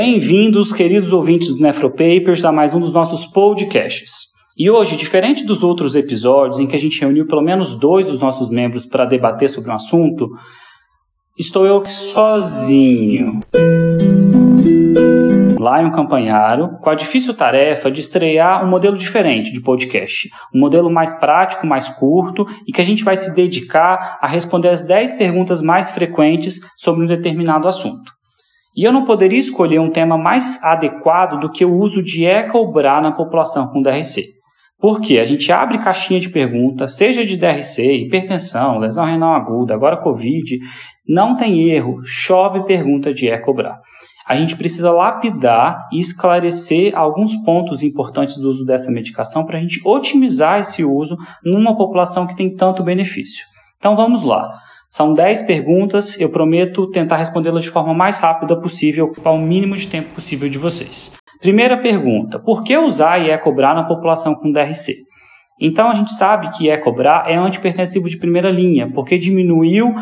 Bem-vindos, queridos ouvintes do Nefropapers, a mais um dos nossos podcasts. E hoje, diferente dos outros episódios em que a gente reuniu pelo menos dois dos nossos membros para debater sobre um assunto, estou eu aqui sozinho. Lion Campanharo, com a difícil tarefa de estrear um modelo diferente de podcast. Um modelo mais prático, mais curto e que a gente vai se dedicar a responder as 10 perguntas mais frequentes sobre um determinado assunto. E eu não poderia escolher um tema mais adequado do que o uso de ECA ou BRA na população com DRC. Porque a gente abre caixinha de pergunta, seja de DRC, hipertensão, lesão renal aguda, agora Covid, não tem erro, chove pergunta de ECA ou BRA. A gente precisa lapidar e esclarecer alguns pontos importantes do uso dessa medicação para a gente otimizar esse uso numa população que tem tanto benefício. Então vamos lá. São 10 perguntas, eu prometo tentar respondê-las de forma mais rápida possível, ocupar o mínimo de tempo possível de vocês. Primeira pergunta: por que usar Iecobra na população com DRC? Então a gente sabe que Iecobra é antipertensivo de primeira linha, porque diminuiu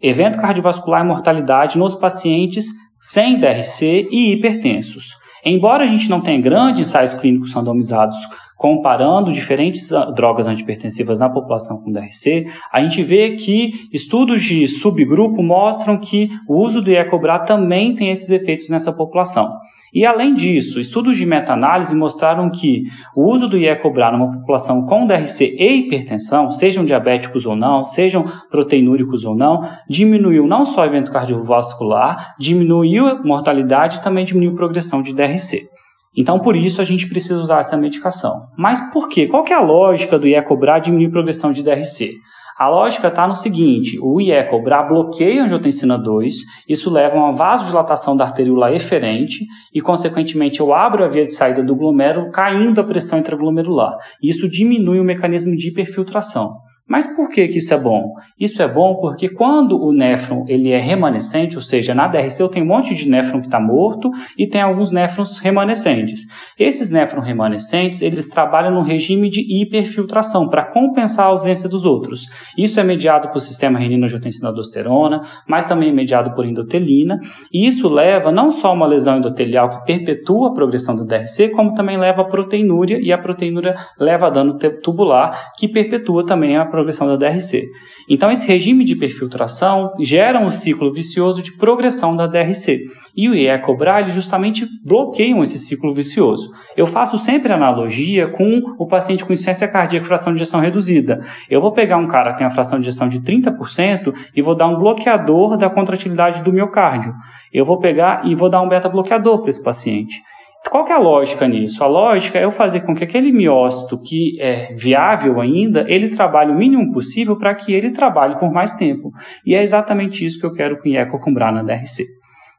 evento cardiovascular e mortalidade nos pacientes sem DRC e hipertensos. Embora a gente não tenha grandes ensaios clínicos randomizados comparando diferentes ah, drogas antipertensivas na população com DRC, a gente vê que estudos de subgrupo mostram que o uso do Iecobra também tem esses efeitos nessa população. E além disso, estudos de meta-análise mostraram que o uso do Iecobra numa população com DRC e hipertensão, sejam diabéticos ou não, sejam proteinúricos ou não, diminuiu não só o evento cardiovascular, diminuiu a mortalidade e também diminuiu progressão de DRC. Então, por isso, a gente precisa usar essa medicação. Mas por quê? Qual que é a lógica do Iecobra diminuir a progressão de DRC? A lógica está no seguinte: o Iecobra bloqueia a angiotensina 2, isso leva a uma vasodilatação da arteriola eferente e, consequentemente, eu abro a via de saída do glomérulo, caindo a pressão intraglomerular. Isso diminui o mecanismo de hiperfiltração. Mas por que, que isso é bom? Isso é bom porque quando o néfron ele é remanescente, ou seja, na DRC eu tenho um monte de néfron que está morto e tem alguns néfrons remanescentes. Esses néfrons remanescentes, eles trabalham no regime de hiperfiltração para compensar a ausência dos outros. Isso é mediado por sistema renina-angiotensina-aldosterona, mas também é mediado por endotelina, e isso leva não só a uma lesão endotelial que perpetua a progressão do DRC, como também leva a proteinúria, e a proteinúria leva a dano tubular, que perpetua também a progressão da DRC. Então, esse regime de perfiltração gera um ciclo vicioso de progressão da DRC. E o IECOBRA, eles justamente bloqueiam esse ciclo vicioso. Eu faço sempre analogia com o paciente com insuficiência cardíaca fração de ejeção reduzida. Eu vou pegar um cara que tem a fração de ejeção de 30% e vou dar um bloqueador da contratilidade do miocárdio. Eu vou pegar e vou dar um beta-bloqueador para esse paciente. Qual que é a lógica nisso? A lógica é eu fazer com que aquele miócito que é viável ainda, ele trabalhe o mínimo possível para que ele trabalhe por mais tempo. E é exatamente isso que eu quero com IECO com na DRC.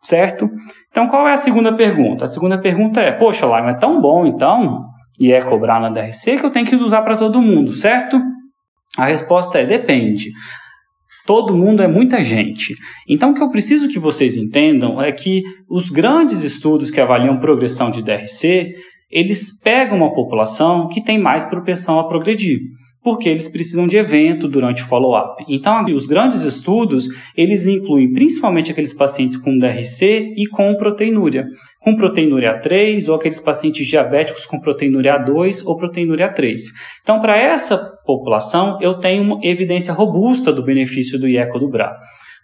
Certo? Então, qual é a segunda pergunta? A segunda pergunta é, poxa, lá, é tão bom então, IECO na DRC, que eu tenho que usar para todo mundo, certo? A resposta é, depende. Todo mundo é muita gente. Então, o que eu preciso que vocês entendam é que os grandes estudos que avaliam progressão de DRC, eles pegam uma população que tem mais propensão a progredir porque eles precisam de evento durante o follow-up. Então, os grandes estudos, eles incluem principalmente aqueles pacientes com DRC e com proteinúria. Com proteinúria 3 ou aqueles pacientes diabéticos com proteinúria 2 ou proteinúria 3. Então, para essa população, eu tenho uma evidência robusta do benefício do IECO do BRA.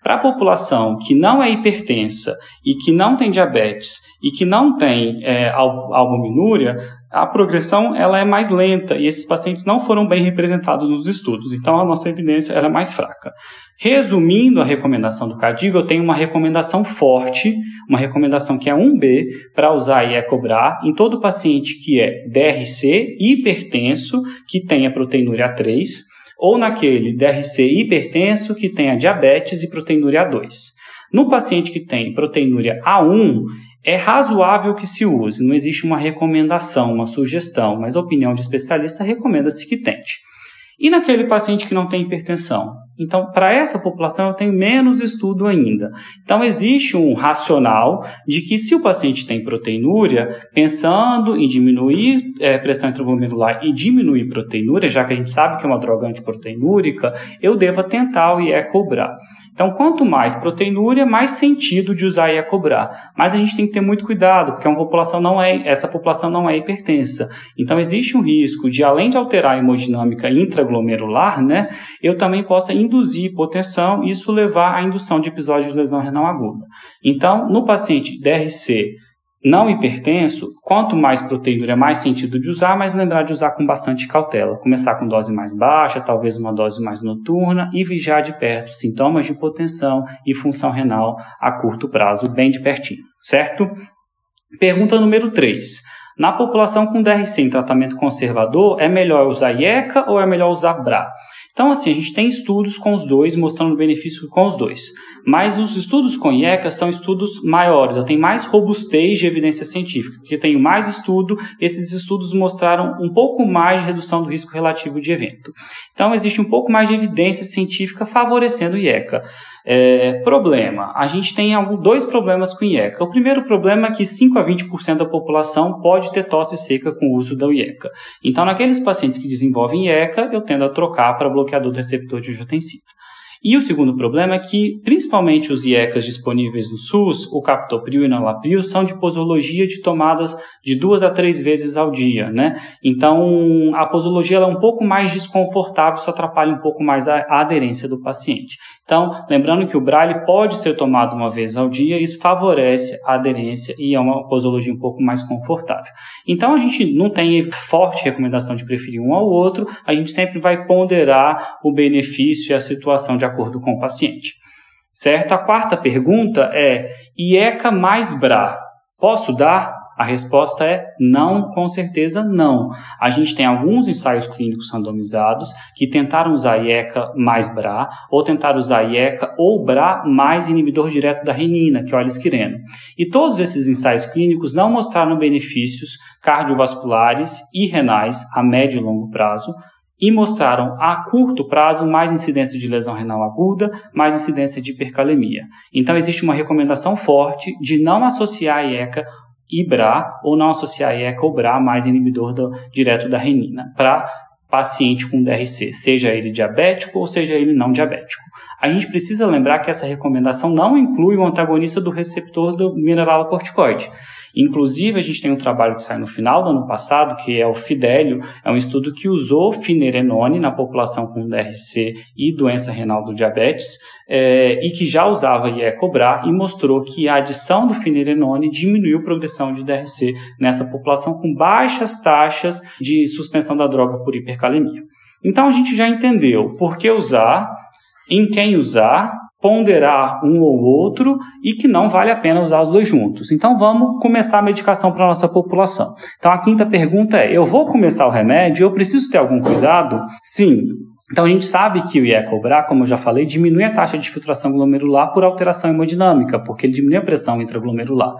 Para a população que não é hipertensa e que não tem diabetes e que não tem é, albuminúria, a progressão ela é mais lenta e esses pacientes não foram bem representados nos estudos, então a nossa evidência era mais fraca. Resumindo a recomendação do CADIGO, eu tenho uma recomendação forte, uma recomendação que é 1B, para usar IECOBRA em todo paciente que é DRC, hipertenso, que tenha proteinúria 3, ou naquele DRC hipertenso que tenha diabetes e proteinúria A2. No paciente que tem proteinúria A1, é razoável que se use, não existe uma recomendação, uma sugestão, mas a opinião de especialista recomenda-se que tente. E naquele paciente que não tem hipertensão? Então, para essa população, eu tenho menos estudo ainda. Então, existe um racional de que se o paciente tem proteinúria, pensando em diminuir é, pressão intraglomerular e diminuir proteinúria, já que a gente sabe que é uma droga antiproteinúrica, eu devo tentar o IECOBRA. Então, quanto mais proteinúria, mais sentido de usar IECOBRA. Mas a gente tem que ter muito cuidado, porque uma população não é, essa população não é hipertensa. Então, existe um risco de, além de alterar a hemodinâmica intraglomerular, né, eu também possa induzir hipotensão e isso levar à indução de episódios de lesão renal aguda. Então, no paciente DRC não hipertenso, quanto mais proteína, mais sentido de usar, mas lembrar de usar com bastante cautela. Começar com dose mais baixa, talvez uma dose mais noturna e vigiar de perto sintomas de hipotensão e função renal a curto prazo, bem de pertinho, certo? Pergunta número 3. Na população com DRC em tratamento conservador, é melhor usar IECA ou é melhor usar BRA? Então, assim, a gente tem estudos com os dois, mostrando benefício com os dois. Mas os estudos com IECA são estudos maiores, tenho mais robustez de evidência científica, porque tenho mais estudo, esses estudos mostraram um pouco mais de redução do risco relativo de evento. Então, existe um pouco mais de evidência científica favorecendo o IECA. É, problema. A gente tem algum, dois problemas com IECA. O primeiro problema é que 5 a 20% da população pode ter tosse seca com o uso da IECA. Então, naqueles pacientes que desenvolvem IECA, eu tendo a trocar para bloqueador do receptor de angiotensina. E o segundo problema é que, principalmente os IECAs disponíveis no SUS, o captopril e o enalapril, são de posologia de tomadas de duas a três vezes ao dia, né? Então, a posologia é um pouco mais desconfortável, isso atrapalha um pouco mais a, a aderência do paciente. Então, lembrando que o Braille pode ser tomado uma vez ao dia, isso favorece a aderência e é uma posologia um pouco mais confortável. Então, a gente não tem forte recomendação de preferir um ao outro, a gente sempre vai ponderar o benefício e a situação de acordo com o paciente. Certo? A quarta pergunta é: IECA mais BRA, posso dar? A resposta é não, com certeza não. A gente tem alguns ensaios clínicos randomizados que tentaram usar IECA mais BRA, ou tentaram usar IECA ou BRA mais inibidor direto da renina, que é o alisquireno. E todos esses ensaios clínicos não mostraram benefícios cardiovasculares e renais a médio e longo prazo, e mostraram a curto prazo mais incidência de lesão renal aguda, mais incidência de hipercalemia. Então existe uma recomendação forte de não associar a IECA e BRA ou não associar a IECA ou BRA mais inibidor do, direto da renina para paciente com DRC, seja ele diabético ou seja ele não diabético. A gente precisa lembrar que essa recomendação não inclui o antagonista do receptor do mineralocorticoide. Inclusive, a gente tem um trabalho que sai no final do ano passado, que é o Fidelio, é um estudo que usou finerenone na população com DRC e doença renal do diabetes, é, e que já usava IECOBRA e mostrou que a adição do finerenone diminuiu a progressão de DRC nessa população com baixas taxas de suspensão da droga por hipercalemia. Então a gente já entendeu por que usar, em quem usar ponderar um ou outro e que não vale a pena usar os dois juntos. Então vamos começar a medicação para a nossa população. Então a quinta pergunta é: eu vou começar o remédio? Eu preciso ter algum cuidado? Sim. Então a gente sabe que o IECOBRA, como eu já falei, diminui a taxa de filtração glomerular por alteração hemodinâmica, porque ele diminui a pressão intraglomerular.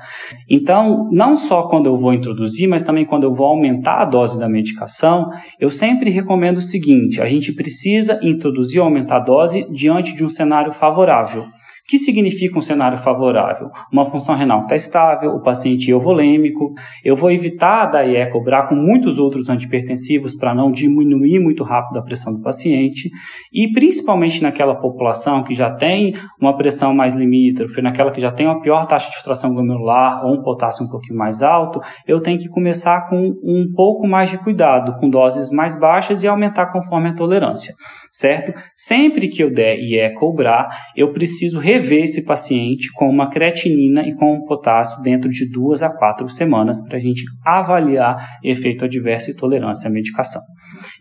Então, não só quando eu vou introduzir, mas também quando eu vou aumentar a dose da medicação, eu sempre recomendo o seguinte: a gente precisa introduzir ou aumentar a dose diante de um cenário favorável que significa um cenário favorável? Uma função renal que está estável, o paciente euvolêmico, eu vou evitar dar IECOBRA com muitos outros antipertensivos para não diminuir muito rápido a pressão do paciente, e principalmente naquela população que já tem uma pressão mais limítrofe, naquela que já tem uma pior taxa de filtração glomerular ou um potássio um pouquinho mais alto, eu tenho que começar com um pouco mais de cuidado, com doses mais baixas e aumentar conforme a tolerância certo? Sempre que eu der e é cobrar, eu preciso rever esse paciente com uma creatinina e com um potássio dentro de duas a quatro semanas para a gente avaliar efeito adverso e tolerância à medicação.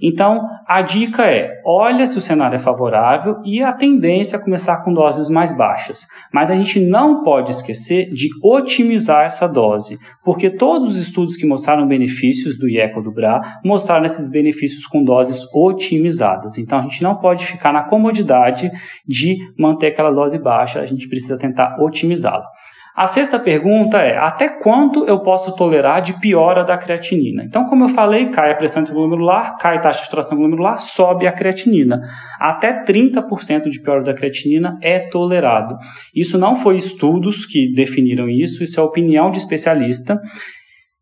Então, a dica é: olha se o cenário é favorável e a tendência é começar com doses mais baixas. Mas a gente não pode esquecer de otimizar essa dose, porque todos os estudos que mostraram benefícios do IECO do BRA mostraram esses benefícios com doses otimizadas. Então, a gente não pode ficar na comodidade de manter aquela dose baixa, a gente precisa tentar otimizá-la. A sexta pergunta é: até quanto eu posso tolerar de piora da creatinina? Então, como eu falei, cai a pressão glomerular, cai a taxa de filtração glomerular, sobe a creatinina. Até 30% de piora da creatinina é tolerado. Isso não foi estudos que definiram isso, isso é opinião de especialista.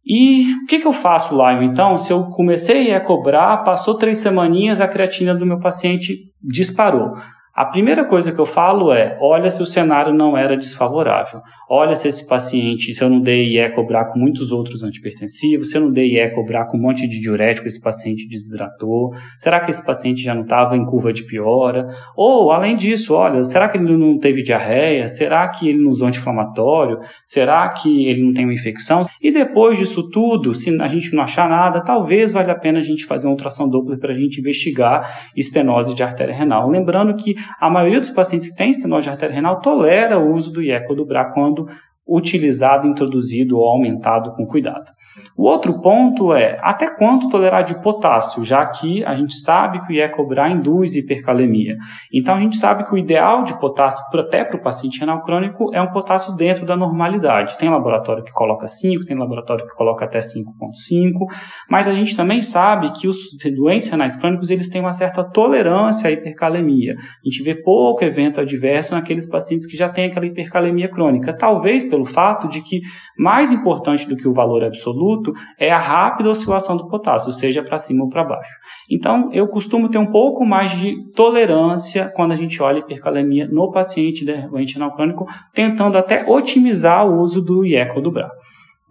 E o que, que eu faço lá? Então, se eu comecei a cobrar, passou três semaninhas, a creatina do meu paciente disparou. A primeira coisa que eu falo é: olha se o cenário não era desfavorável. Olha se esse paciente, se eu não dei IE cobrar com muitos outros antipertensivos, se eu não dei IE cobrar com um monte de diurético, esse paciente desidratou. Será que esse paciente já não estava em curva de piora? Ou, além disso, olha, será que ele não teve diarreia? Será que ele não usou anti-inflamatório? Será que ele não tem uma infecção? E depois disso tudo, se a gente não achar nada, talvez valha a pena a gente fazer uma ultrassom Doppler para a gente investigar estenose de artéria renal. Lembrando que a maioria dos pacientes que têm estenose de artéria renal tolera o uso do IECO do BRA quando utilizado, introduzido ou aumentado com cuidado. O outro ponto é até quanto tolerar de potássio, já que a gente sabe que o IECOBRA induz hipercalemia. Então a gente sabe que o ideal de potássio até para o paciente renal crônico é um potássio dentro da normalidade. Tem laboratório que coloca 5, tem laboratório que coloca até 5.5, mas a gente também sabe que os doentes renais crônicos eles têm uma certa tolerância à hipercalemia. A gente vê pouco evento adverso naqueles pacientes que já têm aquela hipercalemia crônica. Talvez pelo fato de que mais importante do que o valor absoluto é a rápida oscilação do potássio, seja para cima ou para baixo. Então, eu costumo ter um pouco mais de tolerância quando a gente olha hipercalemia no paciente doente renal crônico, tentando até otimizar o uso do IECO do BRA.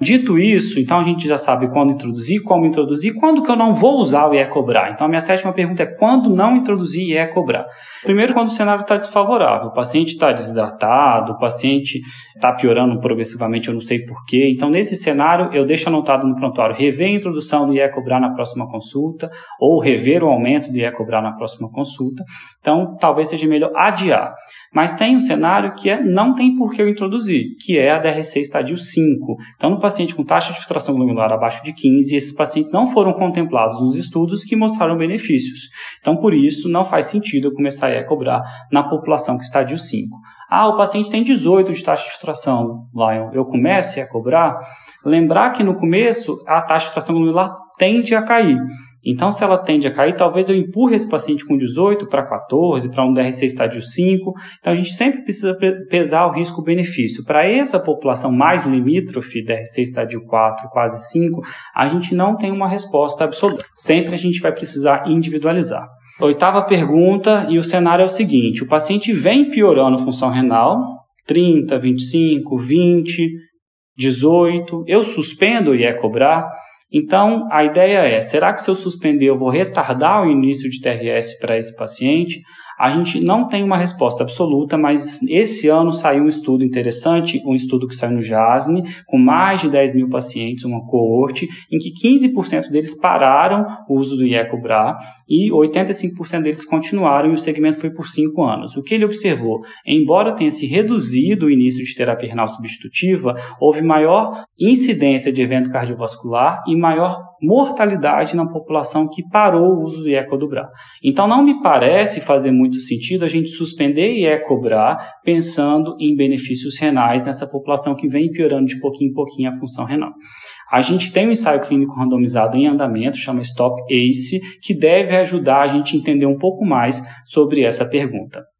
Dito isso, então a gente já sabe quando introduzir, como introduzir, quando que eu não vou usar o IE cobrar. Então a minha sétima pergunta é quando não introduzir IE cobrar. Primeiro, quando o cenário está desfavorável, o paciente está desidratado, o paciente está piorando progressivamente, eu não sei porquê. Então nesse cenário, eu deixo anotado no prontuário rever a introdução do IE cobrar na próxima consulta ou rever o aumento do IE cobrar na próxima consulta. Então talvez seja melhor adiar. Mas tem um cenário que é não tem por que eu introduzir, que é a DRC estadio 5. Então no paciente com taxa de filtração glomerular abaixo de 15, esses pacientes não foram contemplados nos estudos que mostraram benefícios. Então, por isso, não faz sentido eu começar a cobrar na população que está de 5. Ah, o paciente tem 18 de taxa de filtração, Lion. Eu começo a cobrar. Lembrar que no começo a taxa de filtração glomerular tende a cair. Então, se ela tende a cair, talvez eu empurre esse paciente com 18 para 14, para um DRC estádio 5. Então, a gente sempre precisa pesar o risco-benefício. Para essa população mais limítrofe, DRC estádio 4, quase 5, a gente não tem uma resposta absoluta. Sempre a gente vai precisar individualizar. Oitava pergunta, e o cenário é o seguinte: o paciente vem piorando função renal, 30, 25, 20, 18, eu suspendo e é cobrar. Então, a ideia é: será que se eu suspender, eu vou retardar o início de TRS para esse paciente? A gente não tem uma resposta absoluta, mas esse ano saiu um estudo interessante, um estudo que saiu no JASNE, com mais de 10 mil pacientes, uma coorte, em que 15% deles pararam o uso do IECOBRA e 85% deles continuaram e o segmento foi por 5 anos. O que ele observou? Embora tenha se reduzido o início de terapia renal substitutiva, houve maior incidência de evento cardiovascular e maior mortalidade na população que parou o uso do IECOBRA. Então não me parece fazer muito sentido a gente suspender cobrar pensando em benefícios renais nessa população que vem piorando de pouquinho em pouquinho a função renal. A gente tem um ensaio clínico randomizado em andamento, chama Stop ACE, que deve ajudar a gente a entender um pouco mais sobre essa pergunta.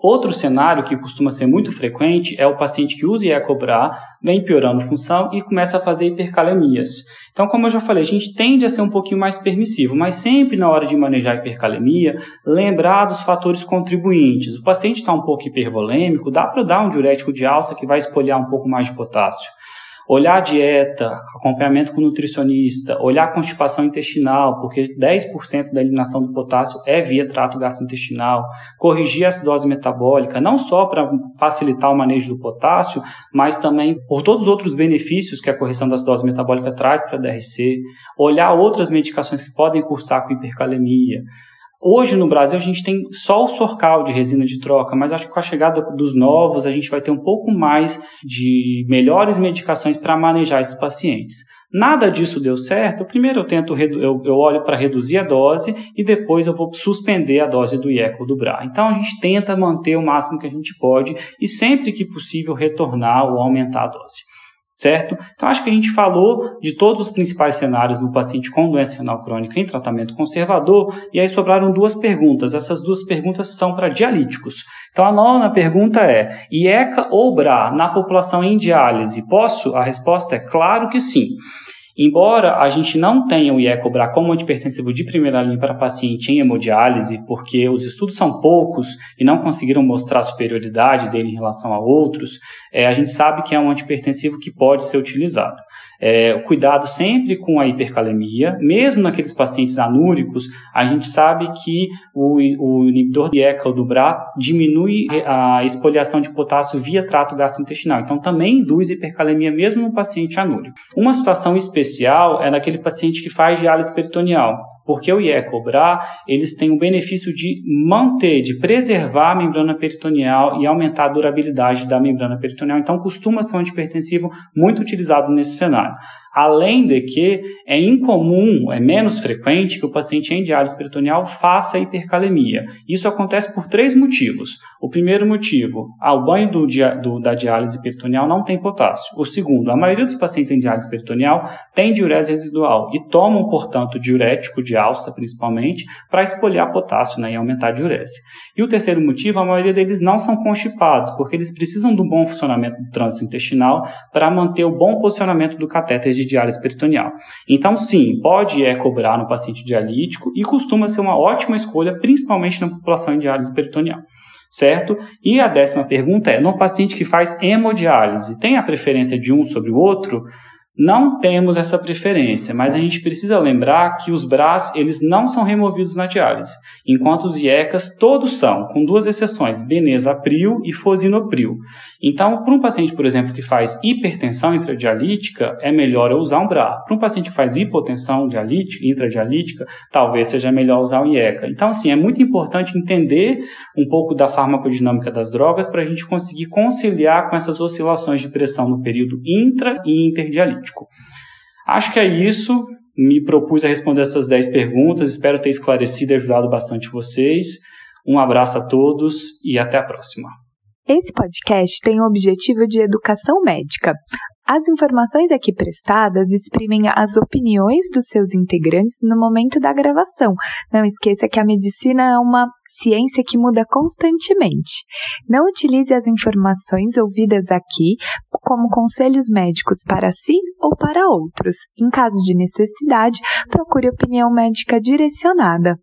Outro cenário que costuma ser muito frequente é o paciente que usa IECOBRA, vem piorando função e começa a fazer hipercalemias. Então, como eu já falei, a gente tende a ser um pouquinho mais permissivo, mas sempre na hora de manejar hipercalemia, lembrar dos fatores contribuintes. O paciente está um pouco hipervolêmico, dá para dar um diurético de alça que vai espolhar um pouco mais de potássio olhar a dieta, acompanhamento com nutricionista, olhar a constipação intestinal, porque 10% da eliminação do potássio é via trato gastrointestinal, corrigir a acidose metabólica, não só para facilitar o manejo do potássio, mas também por todos os outros benefícios que a correção da acidose metabólica traz para a DRC, olhar outras medicações que podem cursar com hipercalemia, Hoje no Brasil a gente tem só o Sorcal de resina de troca, mas acho que com a chegada dos novos a gente vai ter um pouco mais de melhores medicações para manejar esses pacientes. Nada disso deu certo. Primeiro eu tento eu, olho para reduzir a dose e depois eu vou suspender a dose do IECO do BRA. Então a gente tenta manter o máximo que a gente pode e sempre que possível retornar ou aumentar a dose certo? Então, acho que a gente falou de todos os principais cenários no paciente com doença renal crônica em tratamento conservador, e aí sobraram duas perguntas. Essas duas perguntas são para dialíticos. Então, a nona pergunta é: IECA ou BRA na população em diálise? Posso? A resposta é claro que sim. Embora a gente não tenha o IECOBRA como antipertensivo de primeira linha para paciente em hemodiálise, porque os estudos são poucos e não conseguiram mostrar a superioridade dele em relação a outros, é, a gente sabe que é um antipertensivo que pode ser utilizado. É, cuidado sempre com a hipercalemia, mesmo naqueles pacientes anúricos, a gente sabe que o, o inibidor de ECA ou do BRA diminui a espoliação de potássio via trato gastrointestinal, então também induz hipercalemia mesmo no paciente anúrico. Uma situação especial é naquele paciente que faz diálise peritoneal, porque o IECOBRA, eles têm o benefício de manter, de preservar a membrana peritoneal e aumentar a durabilidade da membrana peritoneal. Então, costuma ser um antipertensivo muito utilizado nesse cenário. Além de que é incomum, é menos frequente que o paciente em diálise peritoneal faça hipercalemia. Isso acontece por três motivos. O primeiro motivo, ah, o banho do, do, da diálise peritoneal não tem potássio. O segundo, a maioria dos pacientes em diálise peritoneal tem diurese residual e tomam, portanto, diurético de alça, principalmente, para espoliar potássio né, e aumentar a diurese. E o terceiro motivo, a maioria deles não são constipados, porque eles precisam do bom funcionamento do trânsito intestinal para manter o bom posicionamento do catéter de diálise peritoneal. Então, sim, pode é cobrar no paciente dialítico e costuma ser uma ótima escolha, principalmente na população em diálise peritoneal. Certo? E a décima pergunta é: no paciente que faz hemodiálise, tem a preferência de um sobre o outro? Não temos essa preferência, mas a gente precisa lembrar que os BRAS eles não são removidos na diálise, enquanto os IECAS todos são, com duas exceções, benezapril e fosinopril. Então, para um paciente, por exemplo, que faz hipertensão intradialítica, é melhor eu usar um BRA. Para um paciente que faz hipotensão dialítica, intradialítica, talvez seja melhor usar o IECA. Então, assim, é muito importante entender um pouco da farmacodinâmica das drogas para a gente conseguir conciliar com essas oscilações de pressão no período intra e interdialítico. Acho que é isso. Me propus a responder essas 10 perguntas. Espero ter esclarecido e ajudado bastante vocês. Um abraço a todos e até a próxima. Esse podcast tem o objetivo de educação médica. As informações aqui prestadas exprimem as opiniões dos seus integrantes no momento da gravação. Não esqueça que a medicina é uma ciência que muda constantemente. Não utilize as informações ouvidas aqui como conselhos médicos para si ou para outros. Em caso de necessidade, procure opinião médica direcionada.